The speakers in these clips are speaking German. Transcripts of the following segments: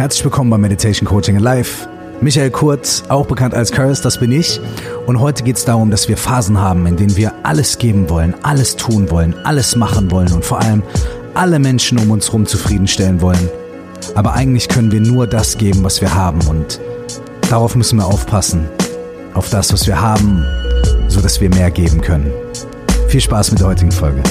Herzlich willkommen bei Meditation Coaching Live. Michael Kurz, auch bekannt als Curse, das bin ich. Und heute geht es darum, dass wir Phasen haben, in denen wir alles geben wollen, alles tun wollen, alles machen wollen und vor allem alle Menschen um uns herum zufriedenstellen wollen. Aber eigentlich können wir nur das geben, was wir haben und darauf müssen wir aufpassen. Auf das, was wir haben, so dass wir mehr geben können. Viel Spaß mit der heutigen Folge.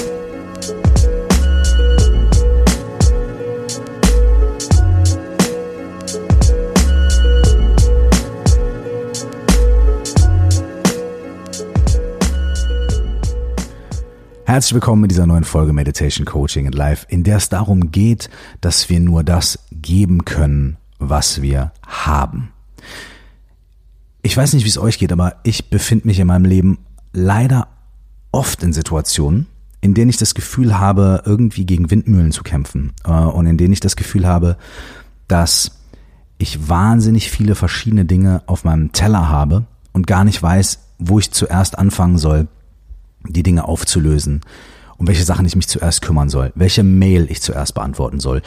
Herzlich willkommen in dieser neuen Folge Meditation Coaching and Life, in der es darum geht, dass wir nur das geben können, was wir haben. Ich weiß nicht, wie es euch geht, aber ich befinde mich in meinem Leben leider oft in Situationen, in denen ich das Gefühl habe, irgendwie gegen Windmühlen zu kämpfen äh, und in denen ich das Gefühl habe, dass ich wahnsinnig viele verschiedene Dinge auf meinem Teller habe und gar nicht weiß, wo ich zuerst anfangen soll, die Dinge aufzulösen, um welche Sachen ich mich zuerst kümmern soll, welche Mail ich zuerst beantworten soll,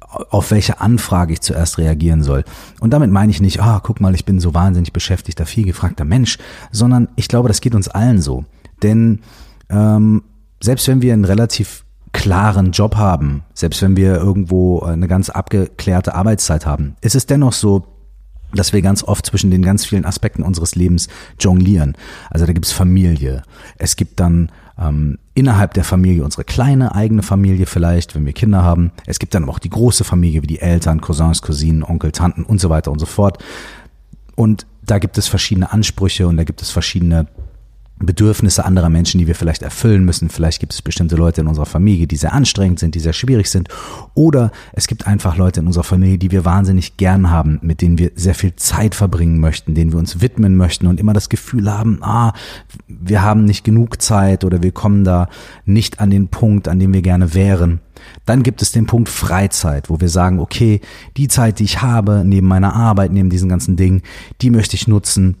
auf welche Anfrage ich zuerst reagieren soll. Und damit meine ich nicht, ah, guck mal, ich bin so wahnsinnig beschäftigter, viel gefragter Mensch, sondern ich glaube, das geht uns allen so. Denn ähm, selbst wenn wir einen relativ klaren Job haben, selbst wenn wir irgendwo eine ganz abgeklärte Arbeitszeit haben, ist es dennoch so, dass wir ganz oft zwischen den ganz vielen Aspekten unseres Lebens jonglieren. Also da gibt's Familie. Es gibt dann ähm, innerhalb der Familie unsere kleine eigene Familie vielleicht, wenn wir Kinder haben. Es gibt dann auch die große Familie wie die Eltern, Cousins, Cousinen, Onkel, Tanten und so weiter und so fort. Und da gibt es verschiedene Ansprüche und da gibt es verschiedene Bedürfnisse anderer Menschen, die wir vielleicht erfüllen müssen. Vielleicht gibt es bestimmte Leute in unserer Familie, die sehr anstrengend sind, die sehr schwierig sind. Oder es gibt einfach Leute in unserer Familie, die wir wahnsinnig gern haben, mit denen wir sehr viel Zeit verbringen möchten, denen wir uns widmen möchten und immer das Gefühl haben, ah, wir haben nicht genug Zeit oder wir kommen da nicht an den Punkt, an dem wir gerne wären. Dann gibt es den Punkt Freizeit, wo wir sagen, okay, die Zeit, die ich habe, neben meiner Arbeit, neben diesen ganzen Dingen, die möchte ich nutzen,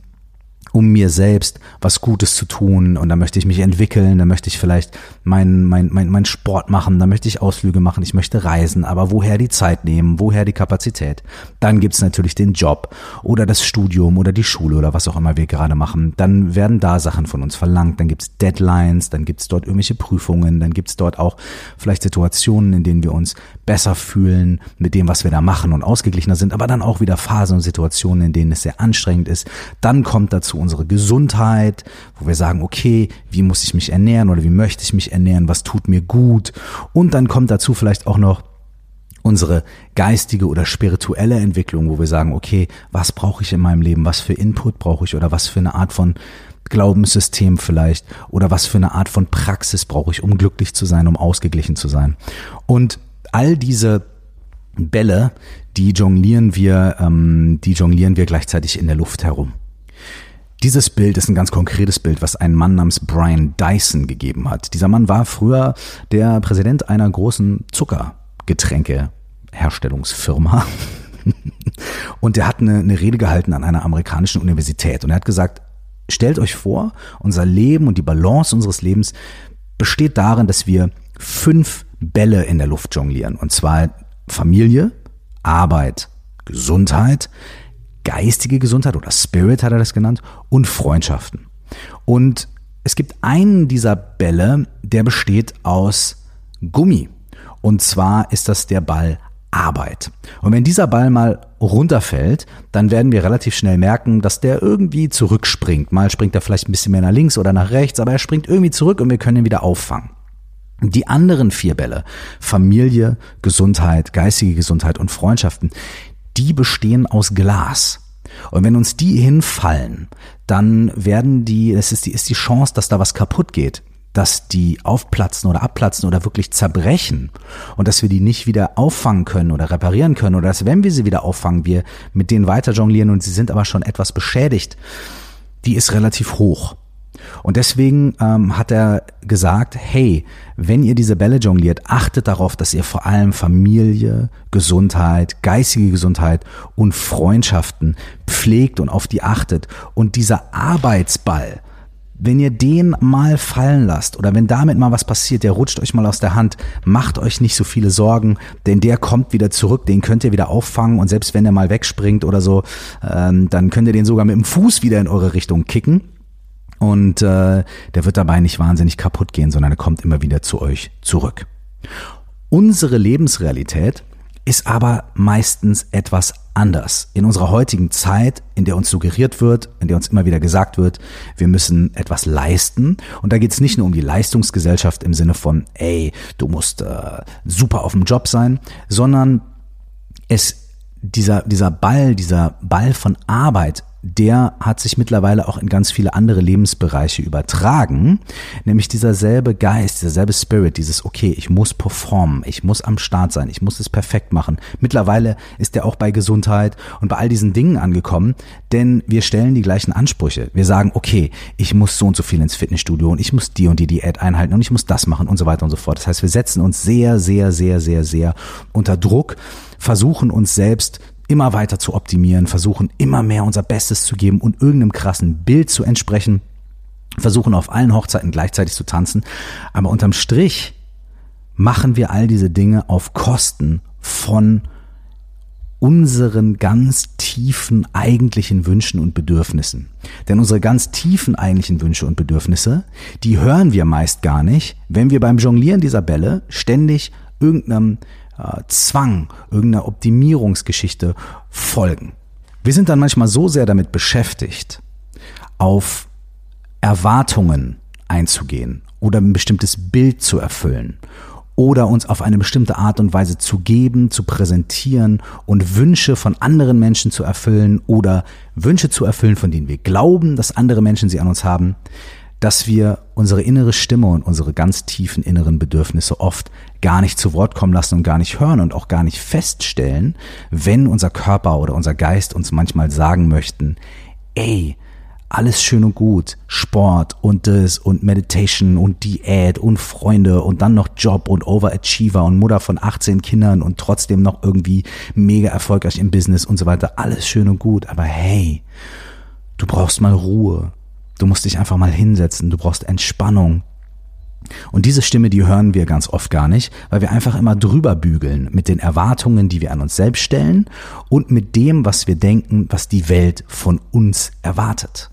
um mir selbst was Gutes zu tun und da möchte ich mich entwickeln, da möchte ich vielleicht meinen mein, mein, mein Sport machen, da möchte ich Ausflüge machen, ich möchte reisen, aber woher die Zeit nehmen, woher die Kapazität? Dann gibt's natürlich den Job oder das Studium oder die Schule oder was auch immer wir gerade machen. Dann werden da Sachen von uns verlangt, dann gibt's Deadlines, dann gibt's dort irgendwelche Prüfungen, dann gibt's dort auch vielleicht Situationen, in denen wir uns besser fühlen mit dem, was wir da machen und ausgeglichener sind, aber dann auch wieder Phasen und Situationen, in denen es sehr anstrengend ist. Dann kommt dazu unsere Gesundheit, wo wir sagen, okay, wie muss ich mich ernähren oder wie möchte ich mich ernähren, was tut mir gut. Und dann kommt dazu vielleicht auch noch unsere geistige oder spirituelle Entwicklung, wo wir sagen, okay, was brauche ich in meinem Leben, was für Input brauche ich oder was für eine Art von Glaubenssystem vielleicht oder was für eine Art von Praxis brauche ich, um glücklich zu sein, um ausgeglichen zu sein. Und all diese Bälle, die jonglieren wir, ähm, die jonglieren wir gleichzeitig in der Luft herum. Dieses Bild ist ein ganz konkretes Bild, was ein Mann namens Brian Dyson gegeben hat. Dieser Mann war früher der Präsident einer großen Zuckergetränkeherstellungsfirma. Und er hat eine, eine Rede gehalten an einer amerikanischen Universität. Und er hat gesagt, stellt euch vor, unser Leben und die Balance unseres Lebens besteht darin, dass wir fünf Bälle in der Luft jonglieren. Und zwar Familie, Arbeit, Gesundheit, geistige Gesundheit oder Spirit hat er das genannt und Freundschaften. Und es gibt einen dieser Bälle, der besteht aus Gummi. Und zwar ist das der Ball Arbeit. Und wenn dieser Ball mal runterfällt, dann werden wir relativ schnell merken, dass der irgendwie zurückspringt. Mal springt er vielleicht ein bisschen mehr nach links oder nach rechts, aber er springt irgendwie zurück und wir können ihn wieder auffangen. Die anderen vier Bälle, Familie, Gesundheit, geistige Gesundheit und Freundschaften, die bestehen aus Glas. Und wenn uns die hinfallen, dann werden die, es ist die, ist die Chance, dass da was kaputt geht, dass die aufplatzen oder abplatzen oder wirklich zerbrechen und dass wir die nicht wieder auffangen können oder reparieren können oder dass, wenn wir sie wieder auffangen, wir mit denen weiter jonglieren und sie sind aber schon etwas beschädigt, die ist relativ hoch. Und deswegen ähm, hat er gesagt, hey, wenn ihr diese Bälle jongliert, achtet darauf, dass ihr vor allem Familie, Gesundheit, geistige Gesundheit und Freundschaften pflegt und auf die achtet. Und dieser Arbeitsball, wenn ihr den mal fallen lasst oder wenn damit mal was passiert, der rutscht euch mal aus der Hand, macht euch nicht so viele Sorgen, denn der kommt wieder zurück, den könnt ihr wieder auffangen und selbst wenn er mal wegspringt oder so, ähm, dann könnt ihr den sogar mit dem Fuß wieder in eure Richtung kicken. Und äh, der wird dabei nicht wahnsinnig kaputt gehen, sondern er kommt immer wieder zu euch zurück. Unsere Lebensrealität ist aber meistens etwas anders. In unserer heutigen Zeit, in der uns suggeriert wird, in der uns immer wieder gesagt wird, wir müssen etwas leisten. Und da geht es nicht nur um die Leistungsgesellschaft im Sinne von, ey, du musst äh, super auf dem Job sein, sondern es dieser, dieser Ball, dieser Ball von Arbeit der hat sich mittlerweile auch in ganz viele andere Lebensbereiche übertragen, nämlich dieser selbe Geist, dieser selbe Spirit, dieses okay, ich muss performen, ich muss am Start sein, ich muss es perfekt machen. Mittlerweile ist er auch bei Gesundheit und bei all diesen Dingen angekommen, denn wir stellen die gleichen Ansprüche. Wir sagen, okay, ich muss so und so viel ins Fitnessstudio und ich muss die und die Diät einhalten und ich muss das machen und so weiter und so fort. Das heißt, wir setzen uns sehr, sehr, sehr, sehr, sehr unter Druck, versuchen uns selbst immer weiter zu optimieren, versuchen immer mehr unser Bestes zu geben und irgendeinem krassen Bild zu entsprechen, versuchen auf allen Hochzeiten gleichzeitig zu tanzen, aber unterm Strich machen wir all diese Dinge auf Kosten von unseren ganz tiefen eigentlichen Wünschen und Bedürfnissen. Denn unsere ganz tiefen eigentlichen Wünsche und Bedürfnisse, die hören wir meist gar nicht, wenn wir beim Jonglieren dieser Bälle ständig irgendeinem äh, Zwang, irgendeiner Optimierungsgeschichte folgen. Wir sind dann manchmal so sehr damit beschäftigt, auf Erwartungen einzugehen oder ein bestimmtes Bild zu erfüllen oder uns auf eine bestimmte Art und Weise zu geben, zu präsentieren und Wünsche von anderen Menschen zu erfüllen oder Wünsche zu erfüllen, von denen wir glauben, dass andere Menschen sie an uns haben, dass wir unsere innere Stimme und unsere ganz tiefen inneren Bedürfnisse oft gar nicht zu Wort kommen lassen und gar nicht hören und auch gar nicht feststellen, wenn unser Körper oder unser Geist uns manchmal sagen möchten, ey, alles schön und gut, Sport und das und Meditation und Diät und Freunde und dann noch Job und Overachiever und Mutter von 18 Kindern und trotzdem noch irgendwie mega erfolgreich im Business und so weiter, alles schön und gut, aber hey, du brauchst mal Ruhe, Du musst dich einfach mal hinsetzen, du brauchst Entspannung. Und diese Stimme, die hören wir ganz oft gar nicht, weil wir einfach immer drüber bügeln mit den Erwartungen, die wir an uns selbst stellen und mit dem, was wir denken, was die Welt von uns erwartet.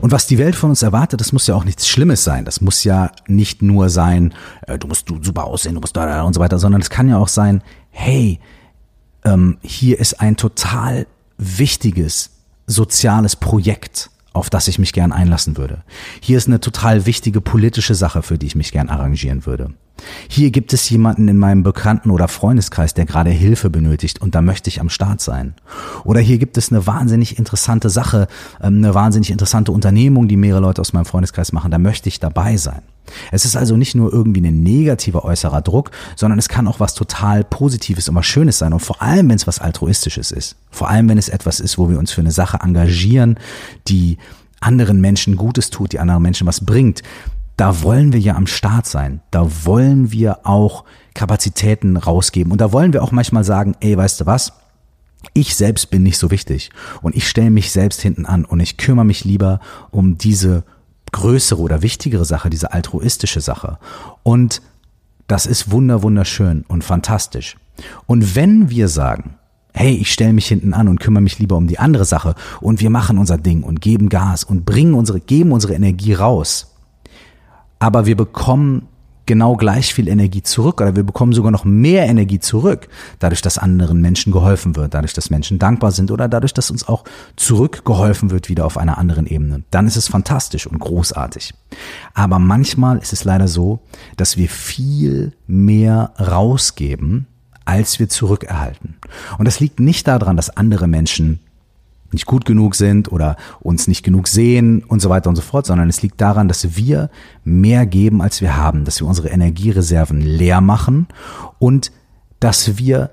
Und was die Welt von uns erwartet, das muss ja auch nichts Schlimmes sein. Das muss ja nicht nur sein, äh, du musst du super aussehen, du musst da, und so weiter, sondern es kann ja auch sein, hey, ähm, hier ist ein total wichtiges soziales Projekt auf das ich mich gern einlassen würde. Hier ist eine total wichtige politische Sache, für die ich mich gern arrangieren würde. Hier gibt es jemanden in meinem Bekannten- oder Freundeskreis, der gerade Hilfe benötigt und da möchte ich am Start sein. Oder hier gibt es eine wahnsinnig interessante Sache, ähm, eine wahnsinnig interessante Unternehmung, die mehrere Leute aus meinem Freundeskreis machen, da möchte ich dabei sein. Es ist also nicht nur irgendwie ein negativer äußerer Druck, sondern es kann auch was total Positives und was Schönes sein. Und vor allem, wenn es was Altruistisches ist. Vor allem, wenn es etwas ist, wo wir uns für eine Sache engagieren, die anderen Menschen Gutes tut, die anderen Menschen was bringt. Da wollen wir ja am Start sein. Da wollen wir auch Kapazitäten rausgeben. Und da wollen wir auch manchmal sagen, ey, weißt du was? Ich selbst bin nicht so wichtig. Und ich stelle mich selbst hinten an und ich kümmere mich lieber um diese größere oder wichtigere Sache, diese altruistische Sache. Und das ist wunder, wunderschön und fantastisch. Und wenn wir sagen, hey, ich stelle mich hinten an und kümmere mich lieber um die andere Sache und wir machen unser Ding und geben Gas und bringen unsere, geben unsere Energie raus, aber wir bekommen genau gleich viel Energie zurück oder wir bekommen sogar noch mehr Energie zurück, dadurch, dass anderen Menschen geholfen wird, dadurch, dass Menschen dankbar sind oder dadurch, dass uns auch zurückgeholfen wird wieder auf einer anderen Ebene. Dann ist es fantastisch und großartig. Aber manchmal ist es leider so, dass wir viel mehr rausgeben, als wir zurückerhalten. Und das liegt nicht daran, dass andere Menschen nicht gut genug sind oder uns nicht genug sehen und so weiter und so fort, sondern es liegt daran, dass wir mehr geben, als wir haben, dass wir unsere Energiereserven leer machen und dass wir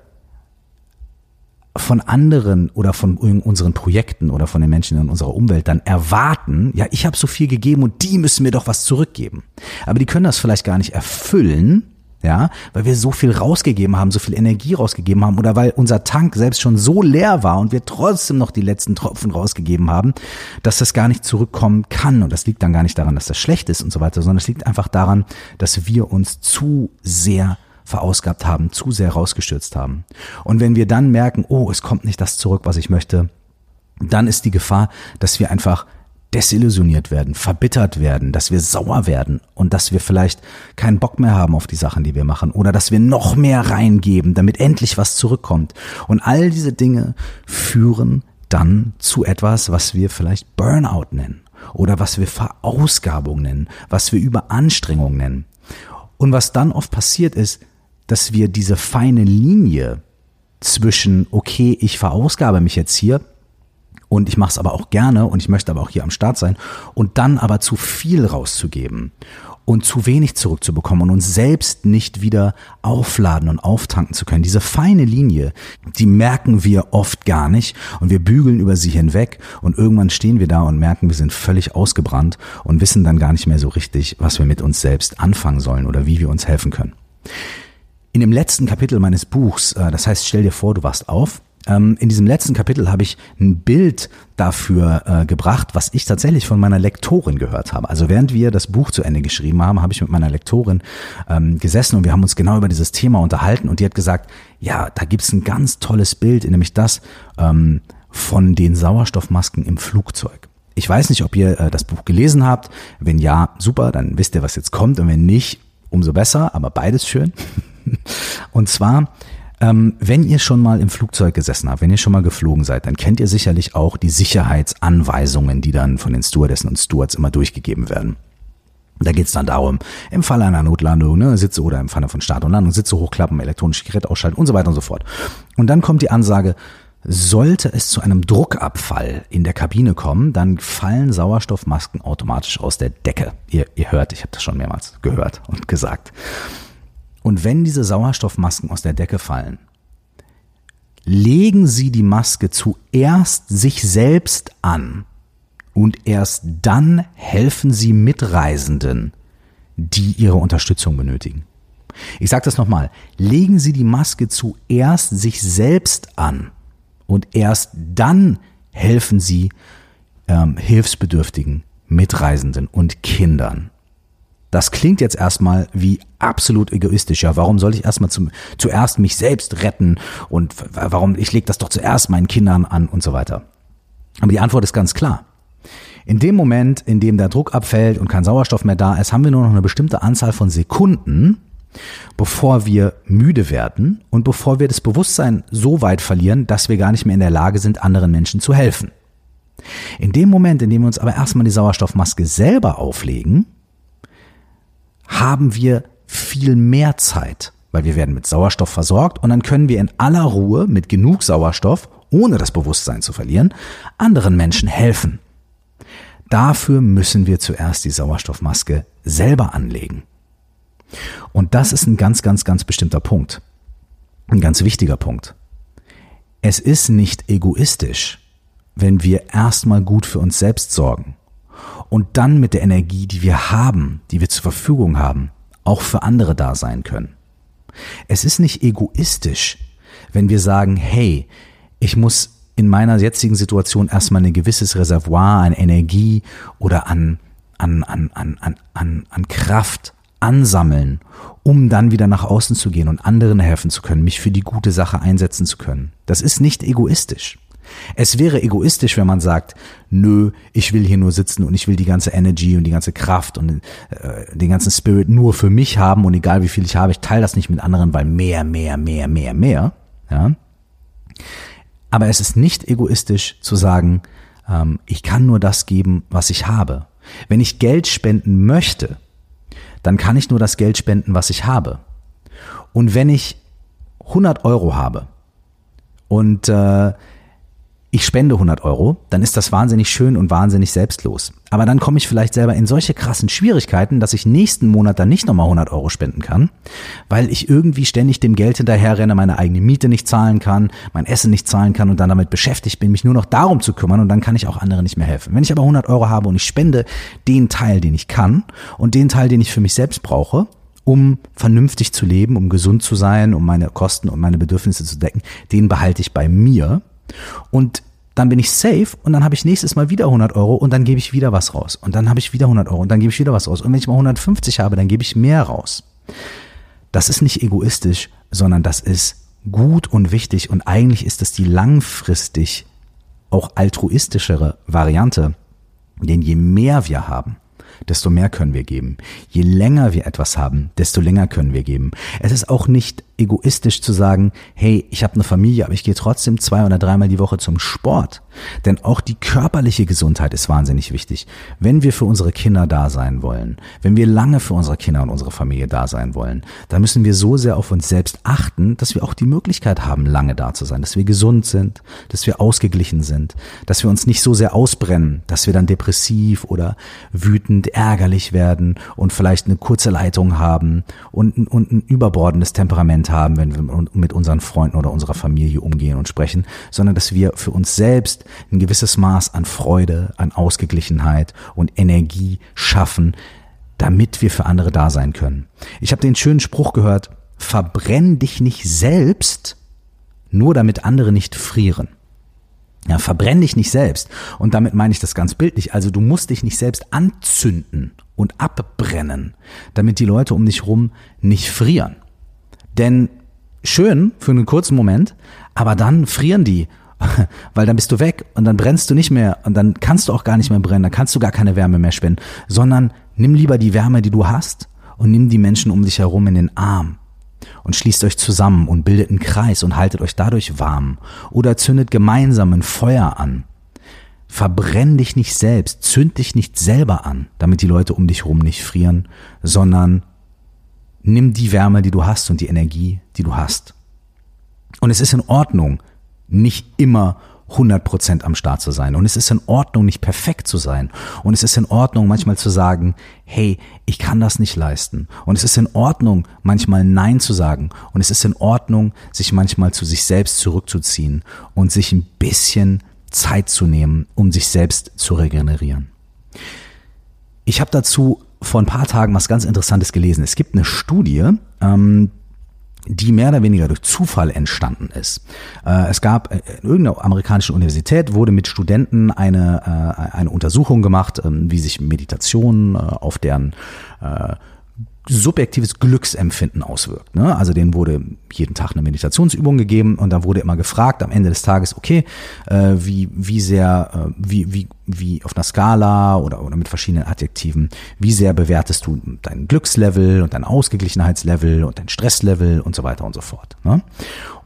von anderen oder von unseren Projekten oder von den Menschen in unserer Umwelt dann erwarten, ja, ich habe so viel gegeben und die müssen mir doch was zurückgeben. Aber die können das vielleicht gar nicht erfüllen, ja, weil wir so viel rausgegeben haben, so viel Energie rausgegeben haben oder weil unser Tank selbst schon so leer war und wir trotzdem noch die letzten Tropfen rausgegeben haben, dass das gar nicht zurückkommen kann und das liegt dann gar nicht daran, dass das schlecht ist und so weiter, sondern es liegt einfach daran, dass wir uns zu sehr verausgabt haben, zu sehr rausgestürzt haben. Und wenn wir dann merken, oh, es kommt nicht das zurück, was ich möchte, dann ist die Gefahr, dass wir einfach desillusioniert werden, verbittert werden, dass wir sauer werden und dass wir vielleicht keinen Bock mehr haben auf die Sachen, die wir machen oder dass wir noch mehr reingeben, damit endlich was zurückkommt. Und all diese Dinge führen dann zu etwas, was wir vielleicht Burnout nennen oder was wir Verausgabung nennen, was wir Überanstrengung nennen. Und was dann oft passiert ist, dass wir diese feine Linie zwischen, okay, ich verausgabe mich jetzt hier und ich mache es aber auch gerne und ich möchte aber auch hier am Start sein und dann aber zu viel rauszugeben und zu wenig zurückzubekommen und uns selbst nicht wieder aufladen und auftanken zu können. Diese feine Linie, die merken wir oft gar nicht und wir bügeln über sie hinweg und irgendwann stehen wir da und merken, wir sind völlig ausgebrannt und wissen dann gar nicht mehr so richtig, was wir mit uns selbst anfangen sollen oder wie wir uns helfen können. In dem letzten Kapitel meines Buchs, äh, das heißt, stell dir vor, du wachst auf, ähm, in diesem letzten Kapitel habe ich ein Bild dafür äh, gebracht, was ich tatsächlich von meiner Lektorin gehört habe. Also während wir das Buch zu Ende geschrieben haben, habe ich mit meiner Lektorin ähm, gesessen und wir haben uns genau über dieses Thema unterhalten und die hat gesagt, ja, da gibt's ein ganz tolles Bild, nämlich das ähm, von den Sauerstoffmasken im Flugzeug. Ich weiß nicht, ob ihr äh, das Buch gelesen habt. Wenn ja, super, dann wisst ihr, was jetzt kommt. Und wenn nicht, umso besser, aber beides schön. Und zwar ähm, wenn ihr schon mal im Flugzeug gesessen habt, wenn ihr schon mal geflogen seid, dann kennt ihr sicherlich auch die Sicherheitsanweisungen, die dann von den Stewardessen und Stewards immer durchgegeben werden. Da geht's dann darum, im Falle einer Notlandung, ne, Sitze oder im Falle von Start und Landung, Sitze hochklappen, elektronische Geräte ausschalten und so weiter und so fort. Und dann kommt die Ansage, sollte es zu einem Druckabfall in der Kabine kommen, dann fallen Sauerstoffmasken automatisch aus der Decke. Ihr, ihr hört, ich habe das schon mehrmals gehört und gesagt. Und wenn diese Sauerstoffmasken aus der Decke fallen, legen Sie die Maske zuerst sich selbst an und erst dann helfen Sie Mitreisenden, die Ihre Unterstützung benötigen. Ich sage das nochmal, legen Sie die Maske zuerst sich selbst an und erst dann helfen Sie ähm, Hilfsbedürftigen, Mitreisenden und Kindern. Das klingt jetzt erstmal wie absolut egoistisch. Ja, warum soll ich erstmal zum, zuerst mich selbst retten und warum ich lege das doch zuerst meinen Kindern an und so weiter. Aber die Antwort ist ganz klar. In dem Moment, in dem der Druck abfällt und kein Sauerstoff mehr da ist, haben wir nur noch eine bestimmte Anzahl von Sekunden, bevor wir müde werden und bevor wir das Bewusstsein so weit verlieren, dass wir gar nicht mehr in der Lage sind, anderen Menschen zu helfen. In dem Moment, in dem wir uns aber erstmal die Sauerstoffmaske selber auflegen, haben wir viel mehr Zeit, weil wir werden mit Sauerstoff versorgt und dann können wir in aller Ruhe mit genug Sauerstoff, ohne das Bewusstsein zu verlieren, anderen Menschen helfen. Dafür müssen wir zuerst die Sauerstoffmaske selber anlegen. Und das ist ein ganz, ganz, ganz bestimmter Punkt. Ein ganz wichtiger Punkt. Es ist nicht egoistisch, wenn wir erstmal gut für uns selbst sorgen und dann mit der Energie, die wir haben, die wir zur Verfügung haben, auch für andere da sein können. Es ist nicht egoistisch, wenn wir sagen, hey, ich muss in meiner jetzigen Situation erstmal ein gewisses Reservoir an Energie oder an, an, an, an, an, an, an Kraft ansammeln, um dann wieder nach außen zu gehen und anderen helfen zu können, mich für die gute Sache einsetzen zu können. Das ist nicht egoistisch. Es wäre egoistisch, wenn man sagt, nö, ich will hier nur sitzen und ich will die ganze Energy und die ganze Kraft und äh, den ganzen Spirit nur für mich haben und egal wie viel ich habe, ich teile das nicht mit anderen, weil mehr, mehr, mehr, mehr, mehr. Ja? Aber es ist nicht egoistisch zu sagen, ähm, ich kann nur das geben, was ich habe. Wenn ich Geld spenden möchte, dann kann ich nur das Geld spenden, was ich habe. Und wenn ich 100 Euro habe und äh, ich spende 100 Euro, dann ist das wahnsinnig schön und wahnsinnig selbstlos. Aber dann komme ich vielleicht selber in solche krassen Schwierigkeiten, dass ich nächsten Monat dann nicht nochmal 100 Euro spenden kann, weil ich irgendwie ständig dem Geld hinterherrenne, meine eigene Miete nicht zahlen kann, mein Essen nicht zahlen kann und dann damit beschäftigt bin, mich nur noch darum zu kümmern und dann kann ich auch anderen nicht mehr helfen. Wenn ich aber 100 Euro habe und ich spende den Teil, den ich kann und den Teil, den ich für mich selbst brauche, um vernünftig zu leben, um gesund zu sein, um meine Kosten und meine Bedürfnisse zu decken, den behalte ich bei mir. Und dann bin ich safe und dann habe ich nächstes Mal wieder 100 Euro und dann gebe ich wieder was raus. Und dann habe ich wieder 100 Euro und dann gebe ich wieder was raus. Und wenn ich mal 150 habe, dann gebe ich mehr raus. Das ist nicht egoistisch, sondern das ist gut und wichtig und eigentlich ist das die langfristig auch altruistischere Variante. Denn je mehr wir haben, desto mehr können wir geben. Je länger wir etwas haben, desto länger können wir geben. Es ist auch nicht egoistisch zu sagen, hey, ich habe eine Familie, aber ich gehe trotzdem zwei oder dreimal die Woche zum Sport. Denn auch die körperliche Gesundheit ist wahnsinnig wichtig. Wenn wir für unsere Kinder da sein wollen, wenn wir lange für unsere Kinder und unsere Familie da sein wollen, dann müssen wir so sehr auf uns selbst achten, dass wir auch die Möglichkeit haben, lange da zu sein, dass wir gesund sind, dass wir ausgeglichen sind, dass wir uns nicht so sehr ausbrennen, dass wir dann depressiv oder wütend, ärgerlich werden und vielleicht eine kurze Leitung haben und, und ein überbordendes Temperament haben, wenn wir mit unseren Freunden oder unserer Familie umgehen und sprechen, sondern dass wir für uns selbst ein gewisses Maß an Freude, an Ausgeglichenheit und Energie schaffen, damit wir für andere da sein können. Ich habe den schönen Spruch gehört, verbrenn dich nicht selbst, nur damit andere nicht frieren. Ja, verbrenn dich nicht selbst. Und damit meine ich das ganz bildlich. Also du musst dich nicht selbst anzünden und abbrennen, damit die Leute um dich rum nicht frieren. Denn schön für einen kurzen Moment, aber dann frieren die, weil dann bist du weg und dann brennst du nicht mehr und dann kannst du auch gar nicht mehr brennen, dann kannst du gar keine Wärme mehr spenden, sondern nimm lieber die Wärme, die du hast und nimm die Menschen um dich herum in den Arm und schließt euch zusammen und bildet einen Kreis und haltet euch dadurch warm. Oder zündet gemeinsam ein Feuer an. Verbrenn dich nicht selbst, zünd dich nicht selber an, damit die Leute um dich herum nicht frieren, sondern nimm die Wärme, die du hast und die Energie, die du hast. Und es ist in Ordnung, nicht immer 100% am Start zu sein. Und es ist in Ordnung, nicht perfekt zu sein. Und es ist in Ordnung, manchmal zu sagen, hey, ich kann das nicht leisten. Und es ist in Ordnung, manchmal Nein zu sagen. Und es ist in Ordnung, sich manchmal zu sich selbst zurückzuziehen und sich ein bisschen Zeit zu nehmen, um sich selbst zu regenerieren. Ich habe dazu vor ein paar Tagen was ganz Interessantes gelesen. Es gibt eine Studie, ähm, die mehr oder weniger durch Zufall entstanden ist. Äh, es gab äh, in irgendeiner amerikanischen Universität wurde mit Studenten eine, äh, eine Untersuchung gemacht, ähm, wie sich Meditation auf deren subjektives Glücksempfinden auswirkt. Ne? Also denen wurde jeden Tag eine Meditationsübung gegeben und dann wurde immer gefragt am Ende des Tages, okay, äh, wie, wie sehr, äh, wie, wie, wie auf einer Skala oder, oder mit verschiedenen Adjektiven, wie sehr bewertest du dein Glückslevel und dein Ausgeglichenheitslevel und dein Stresslevel und so weiter und so fort. Ne?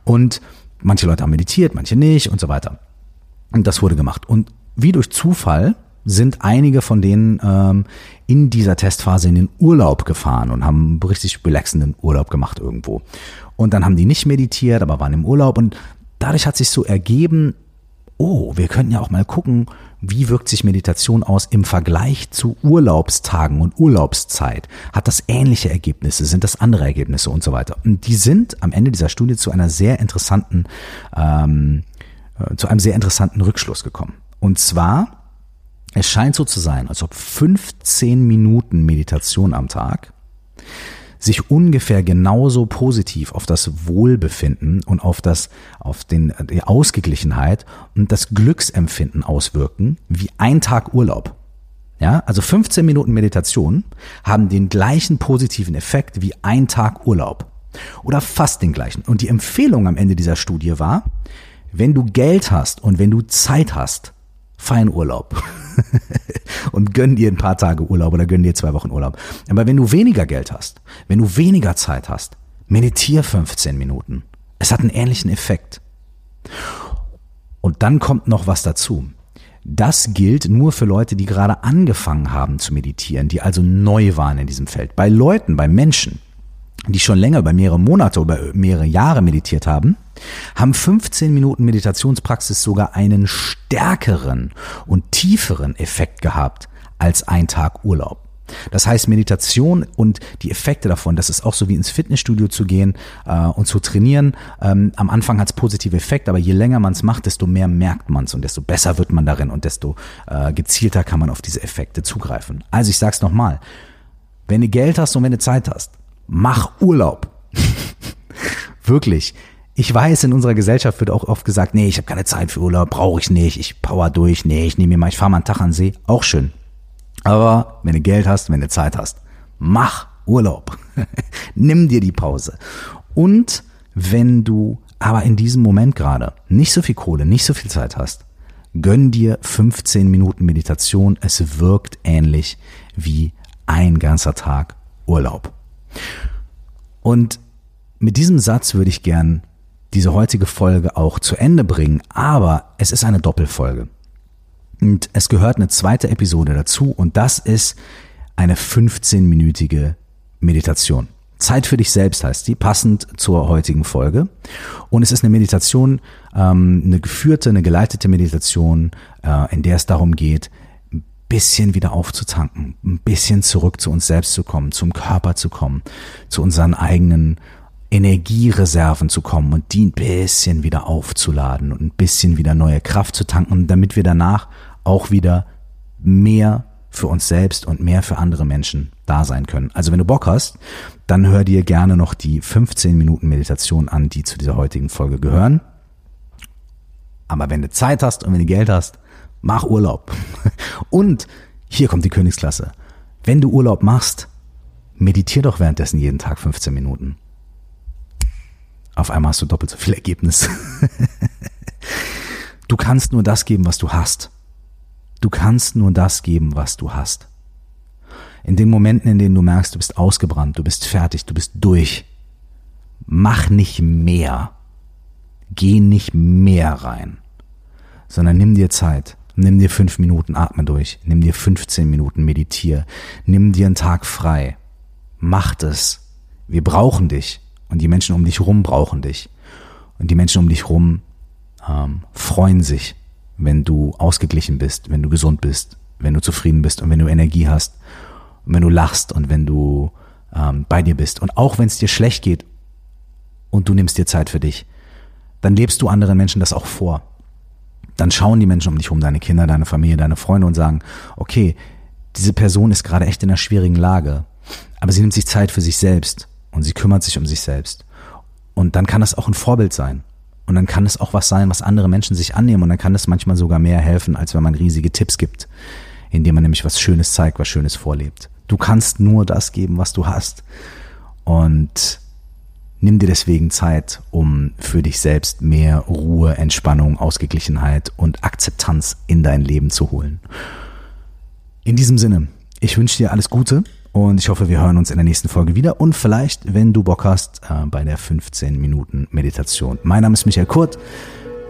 Und manche Leute haben meditiert, manche nicht und so weiter. Und das wurde gemacht. Und wie durch Zufall sind einige von denen ähm, in dieser Testphase in den Urlaub gefahren und haben richtig relaxenden Urlaub gemacht irgendwo. Und dann haben die nicht meditiert, aber waren im Urlaub und dadurch hat sich so ergeben, oh, wir könnten ja auch mal gucken, wie wirkt sich Meditation aus im Vergleich zu Urlaubstagen und Urlaubszeit? Hat das ähnliche Ergebnisse? Sind das andere Ergebnisse und so weiter? Und die sind am Ende dieser Studie zu einer sehr interessanten, ähm, äh, zu einem sehr interessanten Rückschluss gekommen. Und zwar es scheint so zu sein, als ob 15 Minuten Meditation am Tag sich ungefähr genauso positiv auf das Wohlbefinden und auf das, auf den, die Ausgeglichenheit und das Glücksempfinden auswirken wie ein Tag Urlaub. Ja, also 15 Minuten Meditation haben den gleichen positiven Effekt wie ein Tag Urlaub. Oder fast den gleichen. Und die Empfehlung am Ende dieser Studie war, wenn du Geld hast und wenn du Zeit hast, fein Urlaub. und gönn dir ein paar Tage Urlaub oder gönn dir zwei Wochen Urlaub. Aber wenn du weniger Geld hast, wenn du weniger Zeit hast, meditier 15 Minuten. Es hat einen ähnlichen Effekt. Und dann kommt noch was dazu. Das gilt nur für Leute, die gerade angefangen haben zu meditieren, die also neu waren in diesem Feld. Bei Leuten, bei Menschen, die schon länger, über mehrere Monate oder mehrere Jahre meditiert haben, haben 15 Minuten Meditationspraxis sogar einen stärkeren und tieferen Effekt gehabt als ein Tag Urlaub. Das heißt, Meditation und die Effekte davon, das ist auch so wie ins Fitnessstudio zu gehen äh, und zu trainieren. Ähm, am Anfang hat es positive Effekte, aber je länger man es macht, desto mehr merkt man es und desto besser wird man darin und desto äh, gezielter kann man auf diese Effekte zugreifen. Also ich sag's nochmal, wenn du Geld hast und wenn du Zeit hast, Mach Urlaub. Wirklich. Ich weiß, in unserer Gesellschaft wird auch oft gesagt, nee, ich habe keine Zeit für Urlaub, brauche ich nicht, ich power durch, nee, ich nehme mir mal, ich fahre mal einen Tag an den See, auch schön. Aber wenn du Geld hast, wenn du Zeit hast, mach Urlaub. Nimm dir die Pause. Und wenn du aber in diesem Moment gerade nicht so viel Kohle, nicht so viel Zeit hast, gönn dir 15 Minuten Meditation. Es wirkt ähnlich wie ein ganzer Tag Urlaub. Und mit diesem Satz würde ich gern diese heutige Folge auch zu Ende bringen, aber es ist eine Doppelfolge. Und es gehört eine zweite Episode dazu und das ist eine 15-minütige Meditation. Zeit für dich selbst heißt die, passend zur heutigen Folge. Und es ist eine Meditation, ähm, eine geführte, eine geleitete Meditation, äh, in der es darum geht, ein bisschen wieder aufzutanken, ein bisschen zurück zu uns selbst zu kommen, zum Körper zu kommen, zu unseren eigenen Energiereserven zu kommen und die ein bisschen wieder aufzuladen und ein bisschen wieder neue Kraft zu tanken, damit wir danach auch wieder mehr für uns selbst und mehr für andere Menschen da sein können. Also wenn du Bock hast, dann hör dir gerne noch die 15 Minuten Meditation an, die zu dieser heutigen Folge gehören. Aber wenn du Zeit hast und wenn du Geld hast, mach Urlaub. Und hier kommt die Königsklasse. Wenn du Urlaub machst, meditier doch währenddessen jeden Tag 15 Minuten. Auf einmal hast du doppelt so viel Ergebnis. du kannst nur das geben, was du hast. Du kannst nur das geben, was du hast. In den Momenten, in denen du merkst, du bist ausgebrannt, du bist fertig, du bist durch, mach nicht mehr. Geh nicht mehr rein, sondern nimm dir Zeit. Nimm dir fünf Minuten, atme durch. Nimm dir 15 Minuten, meditier. Nimm dir einen Tag frei. Mach es. Wir brauchen dich. Und die Menschen um dich rum brauchen dich. Und die Menschen um dich rum ähm, freuen sich, wenn du ausgeglichen bist, wenn du gesund bist, wenn du zufrieden bist und wenn du Energie hast und wenn du lachst und wenn du ähm, bei dir bist. Und auch wenn es dir schlecht geht und du nimmst dir Zeit für dich, dann lebst du anderen Menschen das auch vor. Dann schauen die Menschen um dich rum, deine Kinder, deine Familie, deine Freunde und sagen, okay, diese Person ist gerade echt in einer schwierigen Lage, aber sie nimmt sich Zeit für sich selbst und sie kümmert sich um sich selbst. Und dann kann das auch ein Vorbild sein. Und dann kann es auch was sein, was andere Menschen sich annehmen. Und dann kann es manchmal sogar mehr helfen, als wenn man riesige Tipps gibt, indem man nämlich was Schönes zeigt, was Schönes vorlebt. Du kannst nur das geben, was du hast. Und nimm dir deswegen Zeit, um für dich selbst mehr Ruhe, Entspannung, Ausgeglichenheit und Akzeptanz in dein Leben zu holen. In diesem Sinne, ich wünsche dir alles Gute und ich hoffe, wir hören uns in der nächsten Folge wieder und vielleicht, wenn du Bock hast, äh, bei der 15 Minuten Meditation. Mein Name ist Michael Kurt,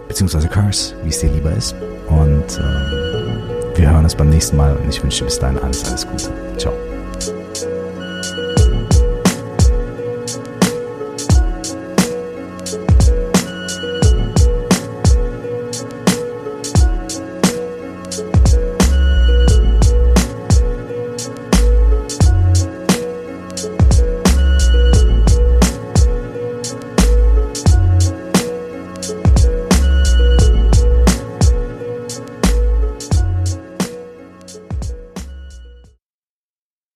beziehungsweise Curse, wie es dir lieber ist. Und äh, wir hören uns beim nächsten Mal und ich wünsche dir bis dahin alles, alles Gute. Ciao.